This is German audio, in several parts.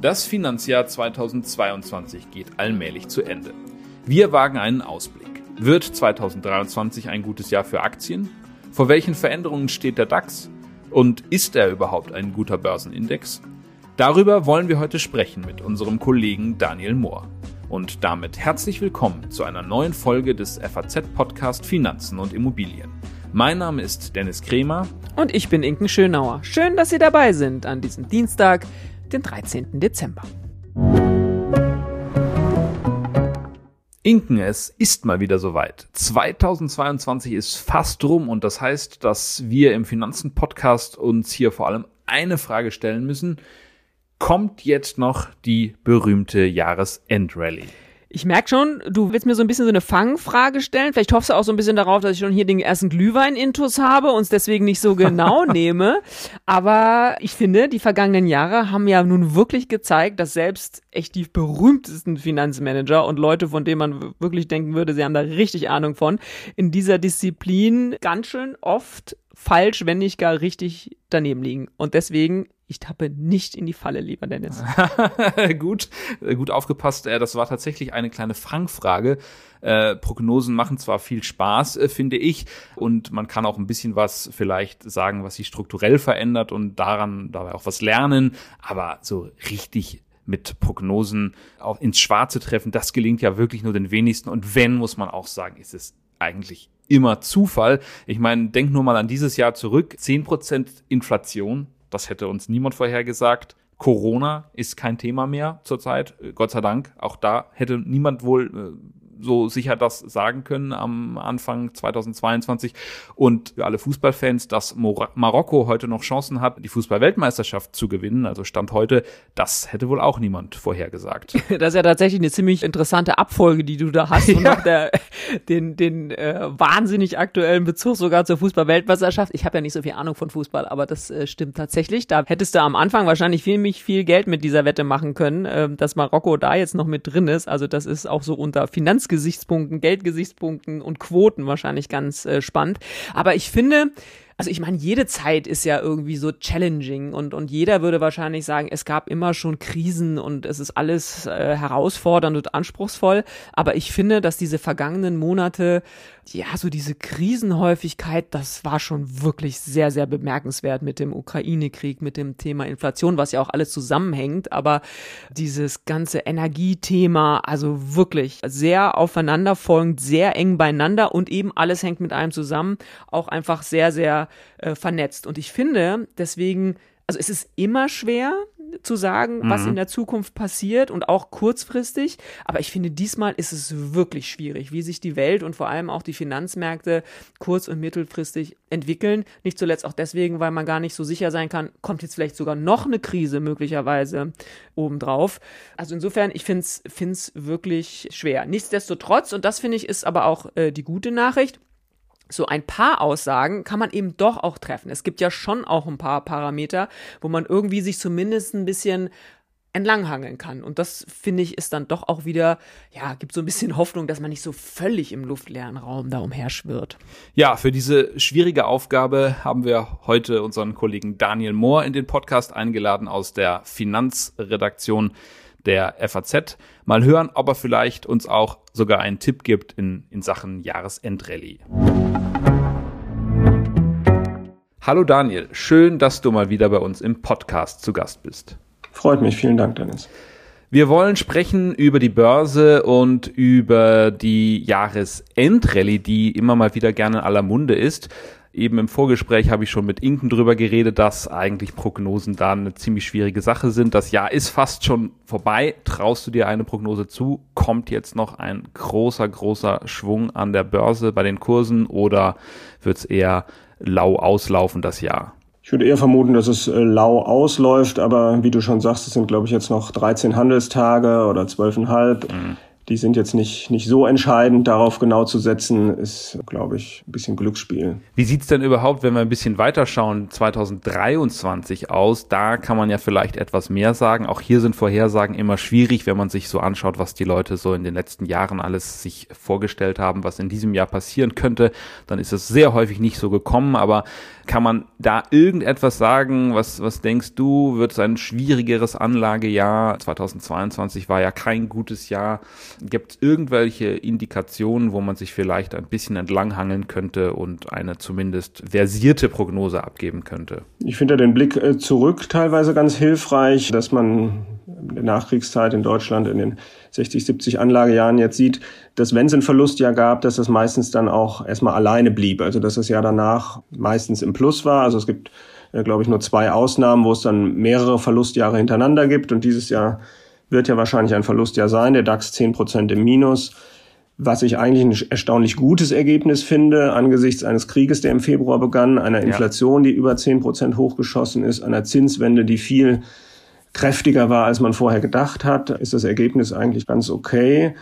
Das Finanzjahr 2022 geht allmählich zu Ende. Wir wagen einen Ausblick. Wird 2023 ein gutes Jahr für Aktien? Vor welchen Veränderungen steht der DAX? Und ist er überhaupt ein guter Börsenindex? Darüber wollen wir heute sprechen mit unserem Kollegen Daniel Mohr. Und damit herzlich willkommen zu einer neuen Folge des FAZ-Podcast Finanzen und Immobilien. Mein Name ist Dennis Kremer. Und ich bin Inken Schönauer. Schön, dass Sie dabei sind an diesem Dienstag, den 13. Dezember. Inken, es ist mal wieder soweit. 2022 ist fast rum und das heißt, dass wir im Finanzen-Podcast uns hier vor allem eine Frage stellen müssen. Kommt jetzt noch die berühmte Jahresendrallye? Ich merke schon, du willst mir so ein bisschen so eine Fangfrage stellen. Vielleicht hoffst du auch so ein bisschen darauf, dass ich schon hier den ersten Glühwein-Intus habe und es deswegen nicht so genau nehme. Aber ich finde, die vergangenen Jahre haben ja nun wirklich gezeigt, dass selbst echt die berühmtesten Finanzmanager und Leute, von denen man wirklich denken würde, sie haben da richtig Ahnung von, in dieser Disziplin ganz schön oft falsch, wenn nicht gar richtig daneben liegen. Und deswegen ich tappe nicht in die Falle, lieber Dennis. gut, gut aufgepasst. Äh, das war tatsächlich eine kleine Fangfrage. Äh, Prognosen machen zwar viel Spaß, äh, finde ich, und man kann auch ein bisschen was vielleicht sagen, was sich strukturell verändert und daran dabei auch was lernen, aber so richtig mit Prognosen auch ins Schwarze treffen, das gelingt ja wirklich nur den wenigsten. Und wenn, muss man auch sagen, ist es eigentlich immer Zufall. Ich meine, denk nur mal an dieses Jahr zurück. Zehn Prozent Inflation, das hätte uns niemand vorhergesagt. Corona ist kein Thema mehr zurzeit, Gott sei Dank. Auch da hätte niemand wohl äh, so sicher das sagen können am Anfang 2022. Und für alle Fußballfans, dass Marokko heute noch Chancen hat, die Fußballweltmeisterschaft zu gewinnen, also Stand heute, das hätte wohl auch niemand vorhergesagt. Das ist ja tatsächlich eine ziemlich interessante Abfolge, die du da hast. Ja. Und noch der, den, den äh, wahnsinnig aktuellen Bezug sogar zur Fußballweltmeisterschaft. Ich habe ja nicht so viel Ahnung von Fußball, aber das äh, stimmt tatsächlich. Da hättest du am Anfang wahrscheinlich viel, viel Geld mit dieser Wette machen können, äh, dass Marokko da jetzt noch mit drin ist. Also das ist auch so unter Finanz Finanzgesichtspunkten, Geldgesichtspunkten und Quoten wahrscheinlich ganz äh, spannend. Aber ich finde, also ich meine, jede Zeit ist ja irgendwie so challenging und, und jeder würde wahrscheinlich sagen, es gab immer schon Krisen und es ist alles äh, herausfordernd und anspruchsvoll. Aber ich finde, dass diese vergangenen Monate, ja, so diese Krisenhäufigkeit, das war schon wirklich sehr, sehr bemerkenswert mit dem Ukraine-Krieg, mit dem Thema Inflation, was ja auch alles zusammenhängt. Aber dieses ganze Energiethema, also wirklich sehr aufeinanderfolgend, sehr eng beieinander und eben alles hängt mit einem zusammen. Auch einfach sehr, sehr äh, vernetzt. Und ich finde, deswegen, also es ist immer schwer zu sagen, mhm. was in der Zukunft passiert und auch kurzfristig. Aber ich finde, diesmal ist es wirklich schwierig, wie sich die Welt und vor allem auch die Finanzmärkte kurz- und mittelfristig entwickeln. Nicht zuletzt auch deswegen, weil man gar nicht so sicher sein kann, kommt jetzt vielleicht sogar noch eine Krise möglicherweise obendrauf. Also insofern, ich finde es wirklich schwer. Nichtsdestotrotz, und das finde ich ist aber auch äh, die gute Nachricht, so ein paar Aussagen kann man eben doch auch treffen. Es gibt ja schon auch ein paar Parameter, wo man irgendwie sich zumindest ein bisschen entlanghangeln kann. Und das finde ich ist dann doch auch wieder, ja, gibt so ein bisschen Hoffnung, dass man nicht so völlig im luftleeren Raum da umherschwirrt. Ja, für diese schwierige Aufgabe haben wir heute unseren Kollegen Daniel Mohr in den Podcast eingeladen aus der Finanzredaktion der FAZ. Mal hören, ob er vielleicht uns auch sogar einen Tipp gibt in, in Sachen Jahresendrallye. Hallo Daniel, schön, dass du mal wieder bei uns im Podcast zu Gast bist. Freut mich, vielen Dank, Dennis. Wir wollen sprechen über die Börse und über die Jahresendrallye, die immer mal wieder gerne in aller Munde ist eben im Vorgespräch habe ich schon mit Inken drüber geredet, dass eigentlich Prognosen da eine ziemlich schwierige Sache sind. Das Jahr ist fast schon vorbei. Traust du dir eine Prognose zu? Kommt jetzt noch ein großer, großer Schwung an der Börse bei den Kursen oder wird es eher lau auslaufen das Jahr? Ich würde eher vermuten, dass es äh, lau ausläuft, aber wie du schon sagst, es sind, glaube ich, jetzt noch 13 Handelstage oder 12,5. Mhm die sind jetzt nicht, nicht so entscheidend. Darauf genau zu setzen, ist, glaube ich, ein bisschen Glücksspiel. Wie sieht's denn überhaupt, wenn wir ein bisschen weiterschauen, 2023 aus? Da kann man ja vielleicht etwas mehr sagen. Auch hier sind Vorhersagen immer schwierig, wenn man sich so anschaut, was die Leute so in den letzten Jahren alles sich vorgestellt haben, was in diesem Jahr passieren könnte. Dann ist es sehr häufig nicht so gekommen. Aber kann man da irgendetwas sagen? Was, was denkst du, wird es ein schwierigeres Anlagejahr? 2022 war ja kein gutes Jahr. Gibt es irgendwelche Indikationen, wo man sich vielleicht ein bisschen entlanghangeln könnte und eine zumindest versierte Prognose abgeben könnte? Ich finde den Blick äh, zurück teilweise ganz hilfreich, dass man in der Nachkriegszeit in Deutschland in den 60, 70 Anlagejahren jetzt sieht, dass wenn es ein Verlustjahr gab, dass das meistens dann auch erstmal alleine blieb. Also dass das Jahr danach meistens im Plus war. Also es gibt, äh, glaube ich, nur zwei Ausnahmen, wo es dann mehrere Verlustjahre hintereinander gibt. Und dieses Jahr wird ja wahrscheinlich ein Verlustjahr sein, der DAX 10 Prozent im Minus. Was ich eigentlich ein erstaunlich gutes Ergebnis finde, angesichts eines Krieges, der im Februar begann, einer Inflation, die über 10 Prozent hochgeschossen ist, einer Zinswende, die viel kräftiger war, als man vorher gedacht hat, ist das Ergebnis eigentlich ganz okay.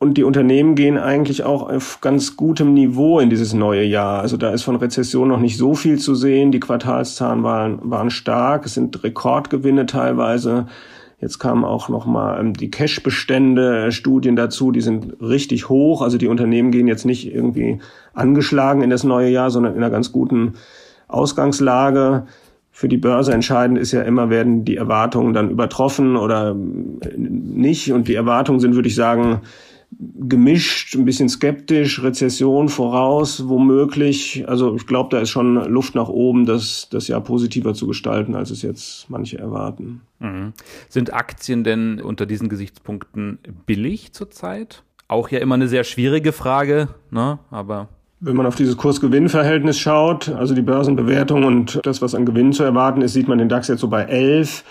Und die Unternehmen gehen eigentlich auch auf ganz gutem Niveau in dieses neue Jahr. Also da ist von Rezession noch nicht so viel zu sehen. Die Quartalszahlen waren, waren stark. Es sind Rekordgewinne teilweise. Jetzt kamen auch nochmal ähm, die Cash-Bestände, äh, Studien dazu, die sind richtig hoch. Also die Unternehmen gehen jetzt nicht irgendwie angeschlagen in das neue Jahr, sondern in einer ganz guten Ausgangslage. Für die Börse entscheidend ist ja immer, werden die Erwartungen dann übertroffen oder äh, nicht. Und die Erwartungen sind, würde ich sagen, gemischt, ein bisschen skeptisch, Rezession voraus, womöglich. Also ich glaube, da ist schon Luft nach oben, das, das Jahr positiver zu gestalten, als es jetzt manche erwarten. Mhm. Sind Aktien denn unter diesen Gesichtspunkten billig zurzeit? Auch ja immer eine sehr schwierige Frage, ne? aber wenn man auf dieses Kurs-Gewinn-Verhältnis schaut, also die Börsenbewertung und das, was an Gewinn zu erwarten ist, sieht man den DAX jetzt so bei 11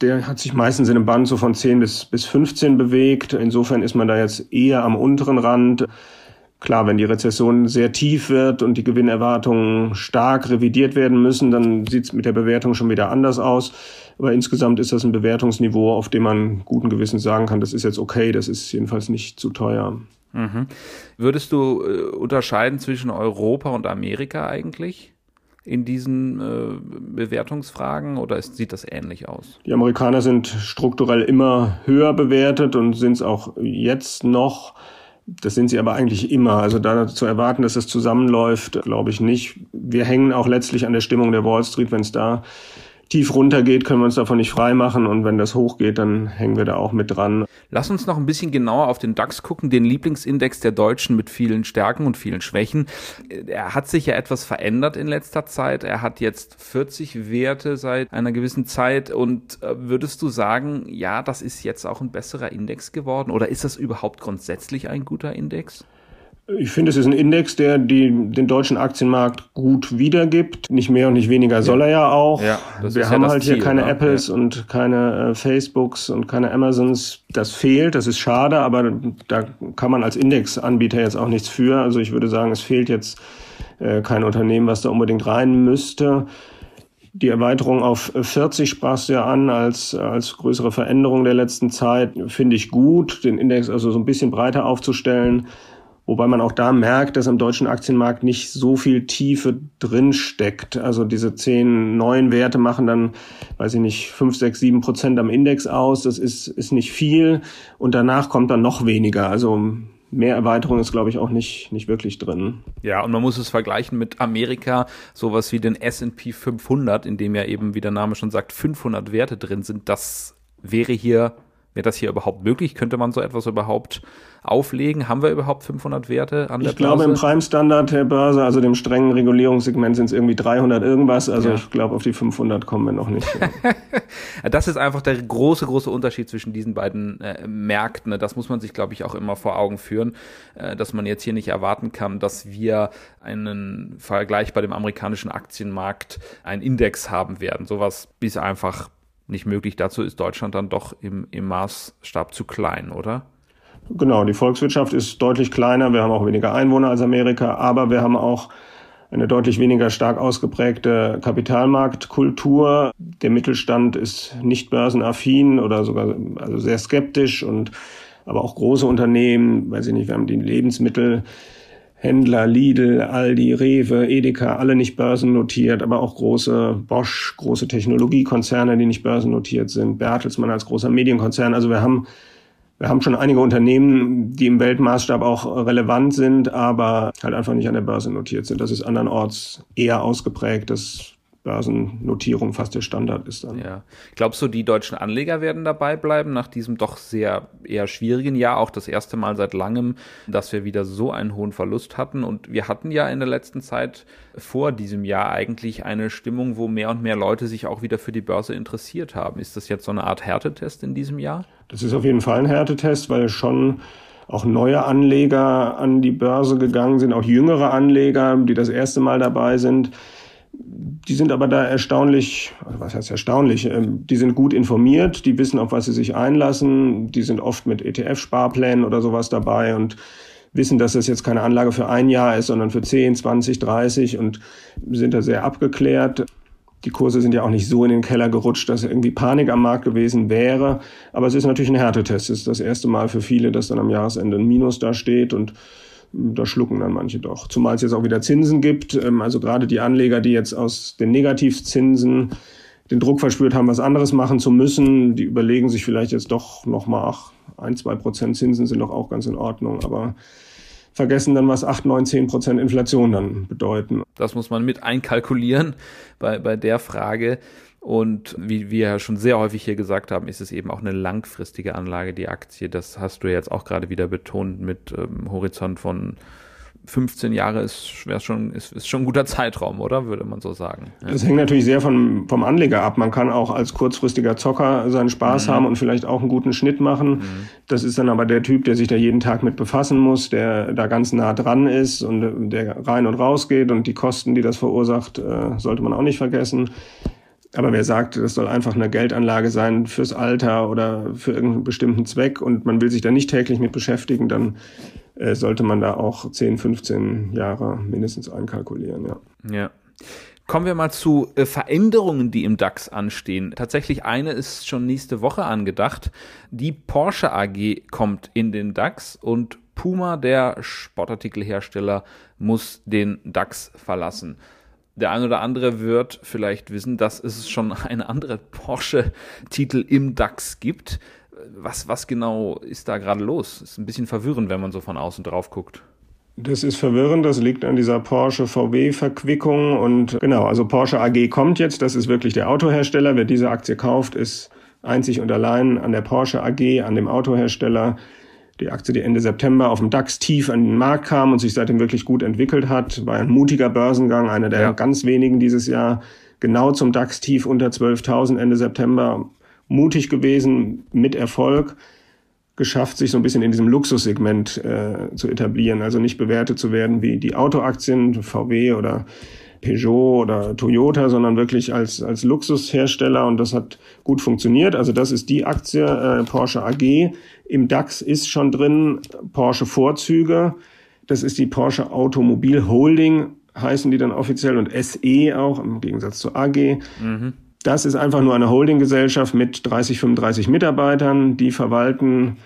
der hat sich meistens in einem Band so von 10 bis, bis 15 bewegt. Insofern ist man da jetzt eher am unteren Rand. Klar, wenn die Rezession sehr tief wird und die Gewinnerwartungen stark revidiert werden müssen, dann sieht es mit der Bewertung schon wieder anders aus. Aber insgesamt ist das ein Bewertungsniveau, auf dem man guten Gewissens sagen kann, das ist jetzt okay, das ist jedenfalls nicht zu teuer. Mhm. Würdest du äh, unterscheiden zwischen Europa und Amerika eigentlich? In diesen äh, Bewertungsfragen oder ist, sieht das ähnlich aus? Die Amerikaner sind strukturell immer höher bewertet und sind es auch jetzt noch. Das sind sie aber eigentlich immer. Also da zu erwarten, dass es zusammenläuft, glaube ich nicht. Wir hängen auch letztlich an der Stimmung der Wall Street, wenn es da tief runtergeht, können wir uns davon nicht frei machen und wenn das hochgeht, dann hängen wir da auch mit dran. Lass uns noch ein bisschen genauer auf den DAX gucken, den Lieblingsindex der Deutschen mit vielen Stärken und vielen Schwächen. Er hat sich ja etwas verändert in letzter Zeit. Er hat jetzt 40 Werte seit einer gewissen Zeit und äh, würdest du sagen, ja, das ist jetzt auch ein besserer Index geworden oder ist das überhaupt grundsätzlich ein guter Index? Ich finde, es ist ein Index, der die, den deutschen Aktienmarkt gut wiedergibt. Nicht mehr und nicht weniger soll er ja auch. Ja, Wir haben ja halt Ziel, hier keine oder? Apples ja. und keine äh, Facebooks und keine Amazons. Das fehlt, das ist schade, aber da kann man als Indexanbieter jetzt auch nichts für. Also ich würde sagen, es fehlt jetzt äh, kein Unternehmen, was da unbedingt rein müsste. Die Erweiterung auf 40 sprachst du ja an als, als größere Veränderung der letzten Zeit. Finde ich gut, den Index also so ein bisschen breiter aufzustellen. Wobei man auch da merkt, dass am deutschen Aktienmarkt nicht so viel Tiefe drin steckt. Also diese zehn neuen Werte machen dann, weiß ich nicht, fünf, sechs, sieben Prozent am Index aus. Das ist, ist nicht viel. Und danach kommt dann noch weniger. Also mehr Erweiterung ist, glaube ich, auch nicht, nicht wirklich drin. Ja, und man muss es vergleichen mit Amerika, sowas wie den S&P 500, in dem ja eben, wie der Name schon sagt, 500 Werte drin sind. Das wäre hier Wäre das hier überhaupt möglich? Könnte man so etwas überhaupt auflegen? Haben wir überhaupt 500 Werte an der ich Börse? Ich glaube, im Prime-Standard der Börse, also dem strengen Regulierungssegment, sind es irgendwie 300 irgendwas. Also ja. ich glaube, auf die 500 kommen wir noch nicht. das ist einfach der große, große Unterschied zwischen diesen beiden äh, Märkten. Das muss man sich, glaube ich, auch immer vor Augen führen, äh, dass man jetzt hier nicht erwarten kann, dass wir einen Vergleich bei dem amerikanischen Aktienmarkt einen Index haben werden. Sowas ist einfach nicht möglich. Dazu ist Deutschland dann doch im, im Maßstab zu klein, oder? Genau, die Volkswirtschaft ist deutlich kleiner. Wir haben auch weniger Einwohner als Amerika, aber wir haben auch eine deutlich weniger stark ausgeprägte Kapitalmarktkultur. Der Mittelstand ist nicht börsenaffin oder sogar also sehr skeptisch und aber auch große Unternehmen, weiß ich nicht, wir haben die Lebensmittel, Händler, Lidl, Aldi, Rewe, Edeka, alle nicht börsennotiert, aber auch große Bosch, große Technologiekonzerne, die nicht börsennotiert sind, Bertelsmann als großer Medienkonzern. Also wir haben, wir haben schon einige Unternehmen, die im Weltmaßstab auch relevant sind, aber halt einfach nicht an der Börse notiert sind. Das ist andernorts eher ausgeprägt. Das Börsennotierung fast der Standard ist dann. Ja. Glaubst du, die deutschen Anleger werden dabei bleiben nach diesem doch sehr eher schwierigen Jahr, auch das erste Mal seit langem, dass wir wieder so einen hohen Verlust hatten und wir hatten ja in der letzten Zeit vor diesem Jahr eigentlich eine Stimmung, wo mehr und mehr Leute sich auch wieder für die Börse interessiert haben. Ist das jetzt so eine Art Härtetest in diesem Jahr? Das ist auf jeden Fall ein Härtetest, weil schon auch neue Anleger an die Börse gegangen sind, auch jüngere Anleger, die das erste Mal dabei sind die sind aber da erstaunlich, also was heißt erstaunlich, ähm, die sind gut informiert, die wissen, auf was sie sich einlassen, die sind oft mit ETF-Sparplänen oder sowas dabei und wissen, dass das jetzt keine Anlage für ein Jahr ist, sondern für 10, 20, 30 und sind da sehr abgeklärt. Die Kurse sind ja auch nicht so in den Keller gerutscht, dass irgendwie Panik am Markt gewesen wäre. Aber es ist natürlich ein Härtetest. Es ist das erste Mal für viele, dass dann am Jahresende ein Minus da steht und da schlucken dann manche doch. Zumal es jetzt auch wieder Zinsen gibt. Ähm, also gerade die Anleger, die jetzt aus den Negativzinsen den Druck verspürt haben, was anderes machen zu müssen, die überlegen sich vielleicht jetzt doch nochmal, ach, ein, zwei Prozent Zinsen sind doch auch ganz in Ordnung. Aber vergessen dann, was 8, 9, 10 Prozent Inflation dann bedeuten. Das muss man mit einkalkulieren bei, bei der Frage. Und wie wir ja schon sehr häufig hier gesagt haben, ist es eben auch eine langfristige Anlage, die Aktie. Das hast du jetzt auch gerade wieder betont mit ähm, Horizont von 15 Jahre ist, schon, ist, ist schon ein guter Zeitraum, oder? Würde man so sagen. Ja. Das hängt natürlich sehr von, vom Anleger ab. Man kann auch als kurzfristiger Zocker seinen Spaß mhm. haben und vielleicht auch einen guten Schnitt machen. Mhm. Das ist dann aber der Typ, der sich da jeden Tag mit befassen muss, der da ganz nah dran ist und der rein und raus geht und die Kosten, die das verursacht, äh, sollte man auch nicht vergessen. Aber wer sagt, das soll einfach eine Geldanlage sein fürs Alter oder für irgendeinen bestimmten Zweck und man will sich da nicht täglich mit beschäftigen, dann äh, sollte man da auch 10, 15 Jahre mindestens einkalkulieren, ja. Ja. Kommen wir mal zu äh, Veränderungen, die im DAX anstehen. Tatsächlich eine ist schon nächste Woche angedacht. Die Porsche AG kommt in den DAX und Puma, der Sportartikelhersteller, muss den DAX verlassen der ein oder andere wird vielleicht wissen, dass es schon eine andere Porsche-Titel im DAX gibt. Was, was genau ist da gerade los? Ist ein bisschen verwirrend, wenn man so von außen drauf guckt. Das ist verwirrend, das liegt an dieser Porsche VW-Verquickung und genau, also Porsche AG kommt jetzt, das ist wirklich der Autohersteller. Wer diese Aktie kauft, ist einzig und allein an der Porsche AG, an dem Autohersteller die Aktie, die Ende September auf dem DAX tief an den Markt kam und sich seitdem wirklich gut entwickelt hat, war ein mutiger Börsengang, einer der ja. ganz wenigen dieses Jahr, genau zum DAX tief unter 12.000 Ende September, mutig gewesen, mit Erfolg geschafft, sich so ein bisschen in diesem Luxussegment äh, zu etablieren, also nicht bewertet zu werden wie die Autoaktien, VW oder Peugeot oder Toyota, sondern wirklich als, als Luxushersteller und das hat gut funktioniert. Also das ist die Aktie äh, Porsche AG. Im DAX ist schon drin Porsche Vorzüge. Das ist die Porsche Automobil Holding, heißen die dann offiziell und SE auch im Gegensatz zur AG. Mhm. Das ist einfach nur eine Holdinggesellschaft mit 30, 35 Mitarbeitern, die verwalten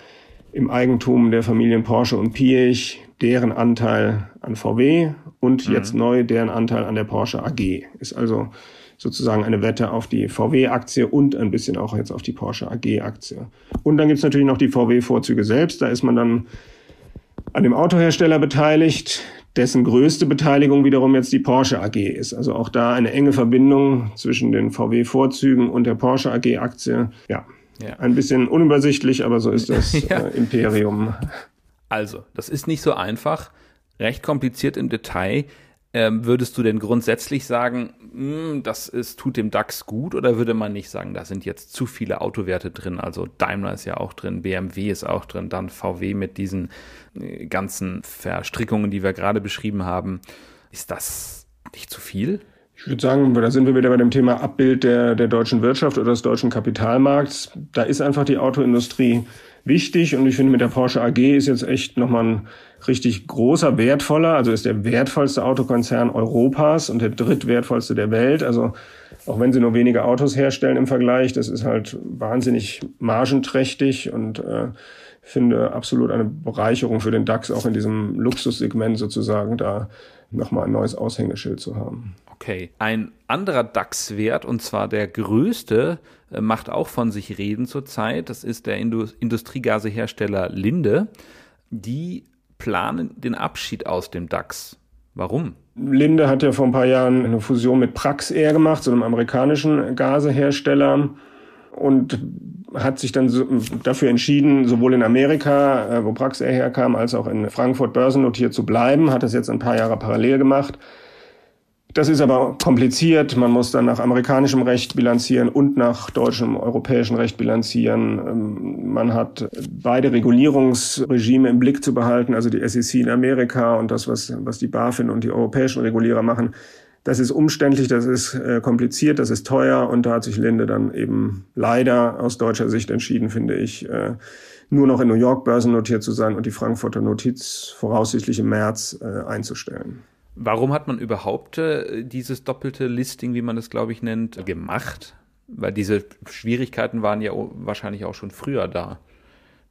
im Eigentum der Familien Porsche und Piech deren Anteil an VW und mhm. jetzt neu deren Anteil an der Porsche AG. Ist also sozusagen eine Wette auf die VW-Aktie und ein bisschen auch jetzt auf die Porsche AG-Aktie. Und dann gibt's natürlich noch die VW-Vorzüge selbst. Da ist man dann an dem Autohersteller beteiligt, dessen größte Beteiligung wiederum jetzt die Porsche AG ist. Also auch da eine enge Verbindung zwischen den VW-Vorzügen und der Porsche AG-Aktie. Ja, ja, ein bisschen unübersichtlich, aber so ist das ja. äh, Imperium. Also, das ist nicht so einfach, recht kompliziert im Detail. Ähm, würdest du denn grundsätzlich sagen, hm, das ist, tut dem DAX gut oder würde man nicht sagen, da sind jetzt zu viele Autowerte drin? Also Daimler ist ja auch drin, BMW ist auch drin, dann VW mit diesen äh, ganzen Verstrickungen, die wir gerade beschrieben haben. Ist das nicht zu viel? Ich würde sagen, da sind wir wieder bei dem Thema Abbild der, der deutschen Wirtschaft oder des deutschen Kapitalmarkts. Da ist einfach die Autoindustrie wichtig. Und ich finde mit der Porsche AG ist jetzt echt nochmal ein richtig großer, wertvoller, also ist der wertvollste Autokonzern Europas und der drittwertvollste der Welt. Also auch wenn sie nur wenige Autos herstellen im Vergleich, das ist halt wahnsinnig margenträchtig und äh, finde absolut eine Bereicherung für den DAX, auch in diesem Luxussegment sozusagen, da nochmal ein neues Aushängeschild zu haben. Okay. Ein anderer DAX-Wert, und zwar der größte, äh, macht auch von sich reden zurzeit. Das ist der Industriegasehersteller Linde. Die planen den Abschied aus dem DAX. Warum? Linde hat ja vor ein paar Jahren eine Fusion mit Praxair gemacht, so einem amerikanischen Gasehersteller und hat sich dann dafür entschieden, sowohl in Amerika, äh, wo Praxair herkam, als auch in Frankfurt börsennotiert zu bleiben, hat das jetzt ein paar Jahre parallel gemacht das ist aber kompliziert. Man muss dann nach amerikanischem Recht bilanzieren und nach deutschem, europäischem Recht bilanzieren. Ähm, man hat beide Regulierungsregime im Blick zu behalten, also die SEC in Amerika und das, was, was die BaFin und die europäischen Regulierer machen. Das ist umständlich, das ist äh, kompliziert, das ist teuer und da hat sich Linde dann eben leider aus deutscher Sicht entschieden, finde ich, äh, nur noch in New York börsennotiert zu sein und die Frankfurter Notiz voraussichtlich im März äh, einzustellen. Warum hat man überhaupt äh, dieses doppelte Listing, wie man das, glaube ich, nennt, gemacht? Weil diese Schwierigkeiten waren ja wahrscheinlich auch schon früher da.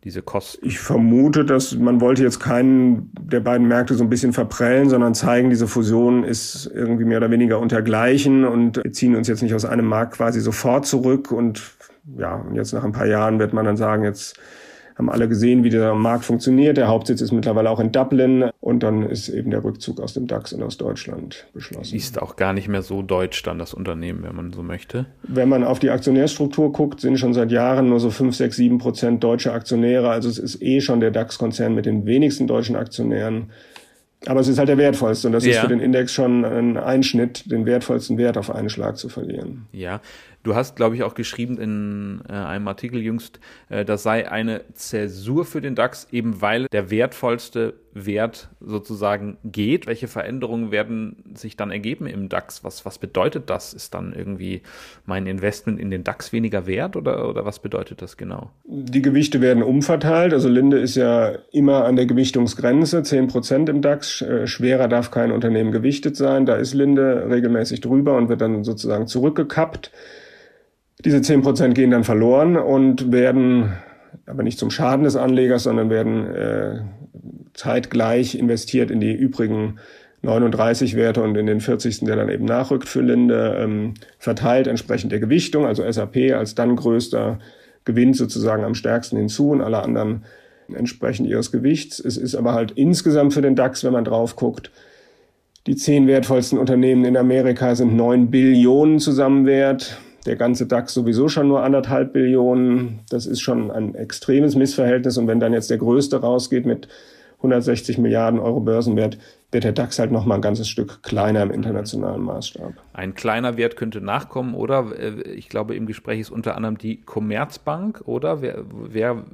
Diese Kosten. Ich vermute, dass man wollte jetzt keinen der beiden Märkte so ein bisschen verprellen, sondern zeigen, diese Fusion ist irgendwie mehr oder weniger untergleichen und ziehen uns jetzt nicht aus einem Markt quasi sofort zurück und ja, und jetzt nach ein paar Jahren wird man dann sagen, jetzt haben alle gesehen, wie der Markt funktioniert. Der Hauptsitz ist mittlerweile auch in Dublin und dann ist eben der Rückzug aus dem DAX und aus Deutschland beschlossen. Ist auch gar nicht mehr so deutsch dann das Unternehmen, wenn man so möchte. Wenn man auf die Aktionärstruktur guckt, sind schon seit Jahren nur so 5, 6, 7 Prozent deutsche Aktionäre. Also es ist eh schon der DAX-Konzern mit den wenigsten deutschen Aktionären. Aber es ist halt der wertvollste und das ja. ist für den Index schon ein Einschnitt, den wertvollsten Wert auf einen Schlag zu verlieren. Ja, Du hast, glaube ich, auch geschrieben in äh, einem Artikel jüngst, äh, das sei eine Zäsur für den DAX, eben weil der wertvollste Wert sozusagen geht. Welche Veränderungen werden sich dann ergeben im DAX? Was, was bedeutet das? Ist dann irgendwie mein Investment in den DAX weniger wert oder, oder was bedeutet das genau? Die Gewichte werden umverteilt. Also Linde ist ja immer an der Gewichtungsgrenze, 10 Prozent im DAX. Äh, schwerer darf kein Unternehmen gewichtet sein. Da ist Linde regelmäßig drüber und wird dann sozusagen zurückgekappt. Diese zehn Prozent gehen dann verloren und werden aber nicht zum Schaden des Anlegers, sondern werden äh, zeitgleich investiert in die übrigen 39 Werte und in den 40. der dann eben nachrückt für Linde, ähm, verteilt entsprechend der Gewichtung, also SAP als dann größter gewinnt sozusagen am stärksten hinzu und alle anderen entsprechend ihres Gewichts. Es ist aber halt insgesamt für den DAX, wenn man drauf guckt, die zehn wertvollsten Unternehmen in Amerika sind neun Billionen Zusammenwert der ganze DAX sowieso schon nur anderthalb Billionen. Das ist schon ein extremes Missverhältnis. Und wenn dann jetzt der größte rausgeht mit 160 Milliarden Euro Börsenwert, wird der DAX halt noch mal ein ganzes Stück kleiner im internationalen Maßstab. Ein kleiner Wert könnte nachkommen, oder? Ich glaube, im Gespräch ist unter anderem die Commerzbank, oder? Wer, wer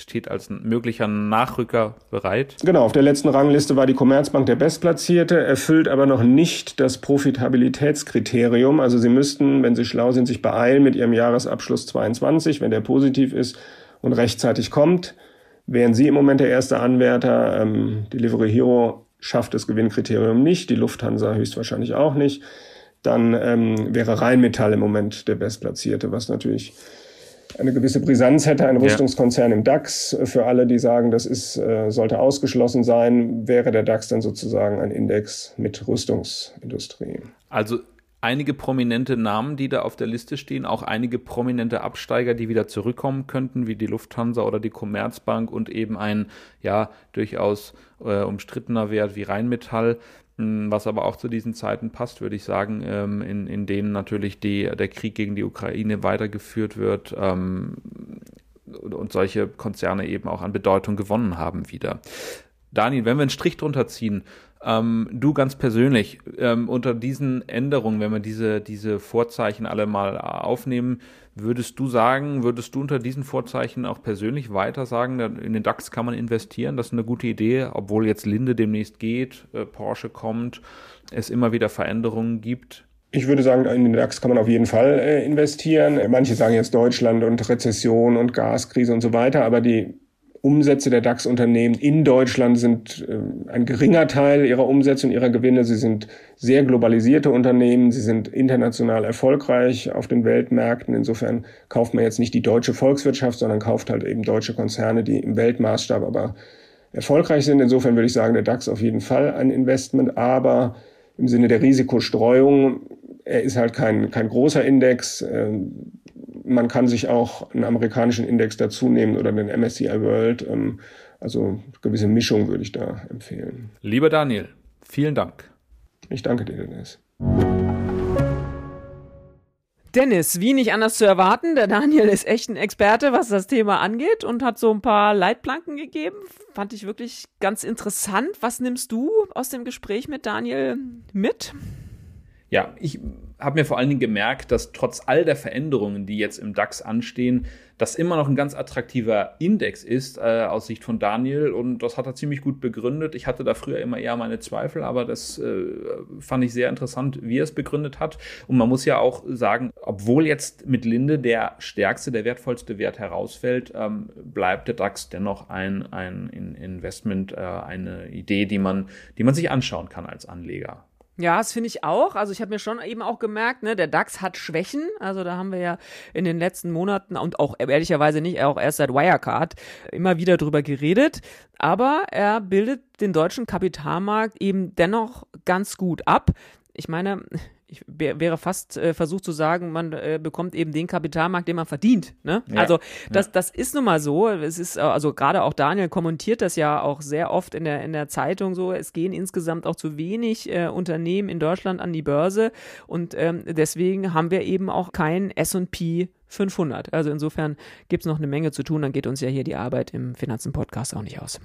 steht als möglicher Nachrücker bereit. Genau, auf der letzten Rangliste war die Commerzbank der Bestplatzierte, erfüllt aber noch nicht das Profitabilitätskriterium. Also Sie müssten, wenn Sie schlau sind, sich beeilen mit Ihrem Jahresabschluss 22, wenn der positiv ist und rechtzeitig kommt. Wären Sie im Moment der erste Anwärter, ähm, Delivery Hero schafft das Gewinnkriterium nicht, die Lufthansa höchstwahrscheinlich auch nicht, dann ähm, wäre Rheinmetall im Moment der Bestplatzierte, was natürlich eine gewisse Brisanz hätte ein Rüstungskonzern ja. im DAX. Für alle, die sagen, das ist, äh, sollte ausgeschlossen sein, wäre der DAX dann sozusagen ein Index mit Rüstungsindustrie. Also einige prominente Namen, die da auf der Liste stehen, auch einige prominente Absteiger, die wieder zurückkommen könnten, wie die Lufthansa oder die Commerzbank und eben ein ja durchaus äh, umstrittener Wert wie Rheinmetall. Hm, was aber auch zu diesen Zeiten passt, würde ich sagen, ähm, in, in denen natürlich die, der Krieg gegen die Ukraine weitergeführt wird ähm, und solche Konzerne eben auch an Bedeutung gewonnen haben wieder. Daniel, wenn wir einen Strich drunter ziehen, ähm, du ganz persönlich, ähm, unter diesen Änderungen, wenn wir diese, diese Vorzeichen alle mal aufnehmen, würdest du sagen, würdest du unter diesen Vorzeichen auch persönlich weiter sagen, in den DAX kann man investieren, das ist eine gute Idee, obwohl jetzt Linde demnächst geht, äh, Porsche kommt, es immer wieder Veränderungen gibt? Ich würde sagen, in den DAX kann man auf jeden Fall äh, investieren. Manche sagen jetzt Deutschland und Rezession und Gaskrise und so weiter, aber die Umsätze der DAX-Unternehmen in Deutschland sind äh, ein geringer Teil ihrer Umsätze und ihrer Gewinne. Sie sind sehr globalisierte Unternehmen. Sie sind international erfolgreich auf den Weltmärkten. Insofern kauft man jetzt nicht die deutsche Volkswirtschaft, sondern kauft halt eben deutsche Konzerne, die im Weltmaßstab aber erfolgreich sind. Insofern würde ich sagen, der DAX auf jeden Fall ein Investment, aber im Sinne der Risikostreuung, er ist halt kein, kein großer Index. Ähm, man kann sich auch einen amerikanischen Index dazu nehmen oder den MSCI World. Ähm, also gewisse Mischung würde ich da empfehlen. Lieber Daniel, vielen Dank. Ich danke dir, Dennis. Dennis, wie nicht anders zu erwarten, der Daniel ist echt ein Experte, was das Thema angeht und hat so ein paar Leitplanken gegeben. Fand ich wirklich ganz interessant. Was nimmst du aus dem Gespräch mit Daniel mit? Ja, ich habe mir vor allen Dingen gemerkt, dass trotz all der Veränderungen, die jetzt im DAX anstehen, das immer noch ein ganz attraktiver Index ist äh, aus Sicht von Daniel und das hat er ziemlich gut begründet. Ich hatte da früher immer eher meine Zweifel, aber das äh, fand ich sehr interessant, wie er es begründet hat. Und man muss ja auch sagen, obwohl jetzt mit Linde der stärkste, der wertvollste Wert herausfällt, ähm, bleibt der DAX dennoch ein, ein Investment, äh, eine Idee, die man, die man sich anschauen kann als Anleger. Ja, das finde ich auch. Also ich habe mir schon eben auch gemerkt, ne, der DAX hat Schwächen. Also da haben wir ja in den letzten Monaten und auch ehrlicherweise nicht, auch erst seit Wirecard immer wieder drüber geredet. Aber er bildet den deutschen Kapitalmarkt eben dennoch ganz gut ab. Ich meine, ich wäre fast äh, versucht zu sagen, man äh, bekommt eben den Kapitalmarkt, den man verdient. Ne? Ja, also das, ja. das ist nun mal so. Es ist äh, also gerade auch Daniel kommentiert das ja auch sehr oft in der in der Zeitung so. Es gehen insgesamt auch zu wenig äh, Unternehmen in Deutschland an die Börse und ähm, deswegen haben wir eben auch kein S&P 500. Also insofern gibt es noch eine Menge zu tun. Dann geht uns ja hier die Arbeit im Finanzen Podcast auch nicht aus.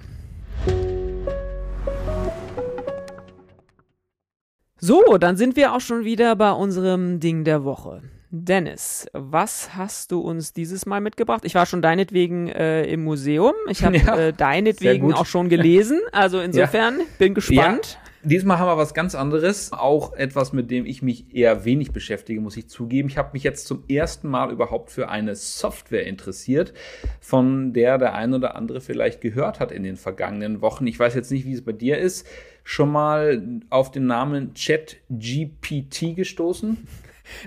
So, dann sind wir auch schon wieder bei unserem Ding der Woche. Dennis, was hast du uns dieses Mal mitgebracht? Ich war schon deinetwegen äh, im Museum. Ich habe ja, äh, deinetwegen auch schon gelesen. Also insofern ja. bin gespannt. Diesmal haben wir was ganz anderes, auch etwas, mit dem ich mich eher wenig beschäftige, muss ich zugeben. Ich habe mich jetzt zum ersten Mal überhaupt für eine Software interessiert, von der der ein oder andere vielleicht gehört hat in den vergangenen Wochen. Ich weiß jetzt nicht, wie es bei dir ist. Schon mal auf den Namen ChatGPT gestoßen?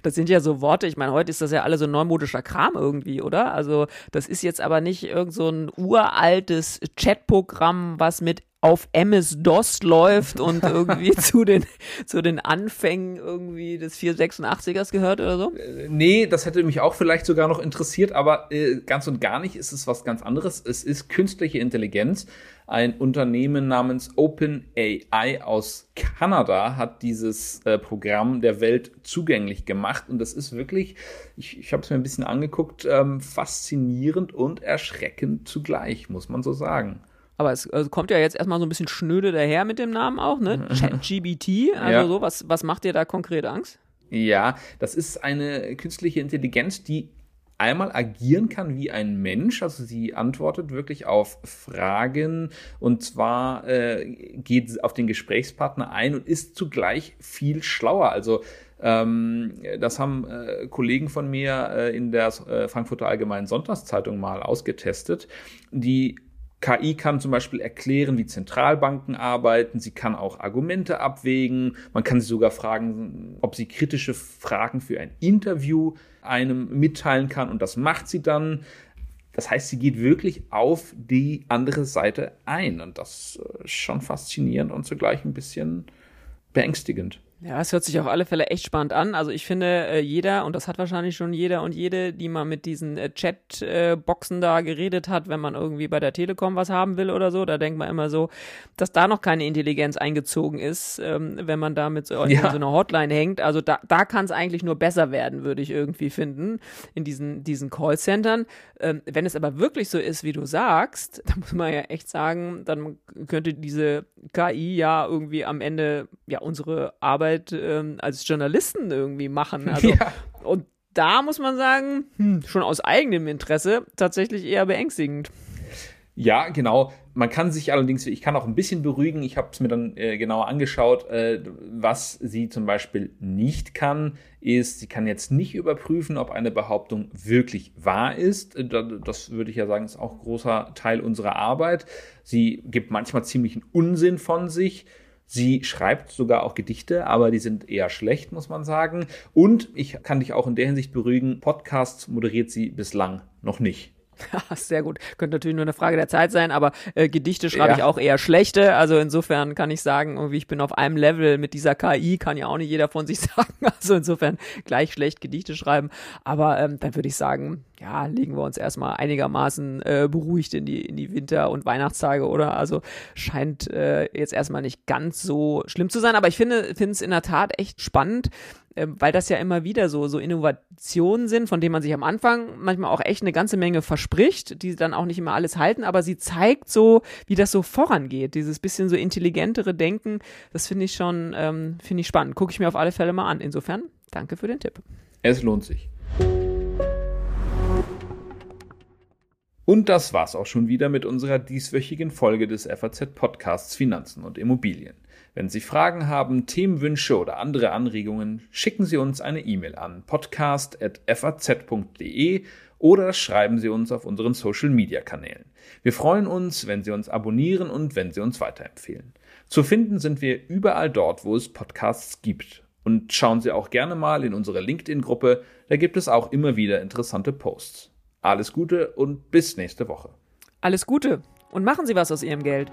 Das sind ja so Worte, ich meine, heute ist das ja alle so neumodischer Kram irgendwie, oder? Also, das ist jetzt aber nicht irgend so ein uraltes Chatprogramm, was mit auf MS-DOS läuft und irgendwie zu den, zu den Anfängen irgendwie des 486ers gehört oder so? Äh, nee, das hätte mich auch vielleicht sogar noch interessiert, aber äh, ganz und gar nicht ist es was ganz anderes. Es ist künstliche Intelligenz. Ein Unternehmen namens OpenAI aus Kanada hat dieses äh, Programm der Welt zugänglich gemacht und das ist wirklich, ich, ich habe es mir ein bisschen angeguckt, ähm, faszinierend und erschreckend zugleich, muss man so sagen. Aber es also kommt ja jetzt erstmal so ein bisschen schnöde daher mit dem Namen auch, ne? ChatGBT. Also ja. so, was, was macht dir da konkret Angst? Ja, das ist eine künstliche Intelligenz, die einmal agieren kann wie ein Mensch. Also sie antwortet wirklich auf Fragen und zwar äh, geht auf den Gesprächspartner ein und ist zugleich viel schlauer. Also ähm, das haben äh, Kollegen von mir äh, in der äh, Frankfurter Allgemeinen Sonntagszeitung mal ausgetestet. Die KI kann zum Beispiel erklären, wie Zentralbanken arbeiten. Sie kann auch Argumente abwägen. Man kann sie sogar fragen, ob sie kritische Fragen für ein Interview einem mitteilen kann. Und das macht sie dann. Das heißt, sie geht wirklich auf die andere Seite ein. Und das ist schon faszinierend und zugleich ein bisschen beängstigend. Ja, es hört sich auf alle Fälle echt spannend an. Also ich finde, äh, jeder, und das hat wahrscheinlich schon jeder und jede, die mal mit diesen äh, Chat-Boxen da geredet hat, wenn man irgendwie bei der Telekom was haben will oder so, da denkt man immer so, dass da noch keine Intelligenz eingezogen ist, ähm, wenn man da mit so, ja. so einer Hotline hängt. Also da, da kann es eigentlich nur besser werden, würde ich irgendwie finden, in diesen, diesen Callcentern. Ähm, wenn es aber wirklich so ist, wie du sagst, da muss man ja echt sagen, dann könnte diese KI ja irgendwie am Ende ja unsere Arbeit Arbeit ähm, als Journalisten irgendwie machen. Also, ja. Und da muss man sagen, hm, schon aus eigenem Interesse tatsächlich eher beängstigend. Ja, genau. Man kann sich allerdings, ich kann auch ein bisschen beruhigen. Ich habe es mir dann äh, genauer angeschaut. Äh, was sie zum Beispiel nicht kann, ist, sie kann jetzt nicht überprüfen, ob eine Behauptung wirklich wahr ist. Äh, das würde ich ja sagen, ist auch großer Teil unserer Arbeit. Sie gibt manchmal ziemlichen Unsinn von sich. Sie schreibt sogar auch Gedichte, aber die sind eher schlecht, muss man sagen. Und ich kann dich auch in der Hinsicht beruhigen, Podcasts moderiert sie bislang noch nicht. Sehr gut. Könnte natürlich nur eine Frage der Zeit sein, aber äh, Gedichte schreibe ja. ich auch eher schlechte. Also insofern kann ich sagen, irgendwie ich bin auf einem Level mit dieser KI, kann ja auch nicht jeder von sich sagen. Also insofern gleich schlecht Gedichte schreiben. Aber ähm, dann würde ich sagen, ja, legen wir uns erstmal einigermaßen äh, beruhigt in die, in die Winter- und Weihnachtstage, oder? Also scheint äh, jetzt erstmal nicht ganz so schlimm zu sein. Aber ich finde es in der Tat echt spannend, äh, weil das ja immer wieder so, so Innovationen sind, von denen man sich am Anfang manchmal auch echt eine ganze Menge verspricht, die dann auch nicht immer alles halten, aber sie zeigt so, wie das so vorangeht. Dieses bisschen so intelligentere Denken, das finde ich schon, ähm, finde ich spannend. Gucke ich mir auf alle Fälle mal an. Insofern, danke für den Tipp. Es lohnt sich. Und das war's auch schon wieder mit unserer dieswöchigen Folge des FAZ Podcasts Finanzen und Immobilien. Wenn Sie Fragen haben, Themenwünsche oder andere Anregungen, schicken Sie uns eine E-Mail an podcast.faz.de oder schreiben Sie uns auf unseren Social Media Kanälen. Wir freuen uns, wenn Sie uns abonnieren und wenn Sie uns weiterempfehlen. Zu finden sind wir überall dort, wo es Podcasts gibt. Und schauen Sie auch gerne mal in unsere LinkedIn-Gruppe, da gibt es auch immer wieder interessante Posts. Alles Gute und bis nächste Woche. Alles Gute und machen Sie was aus Ihrem Geld.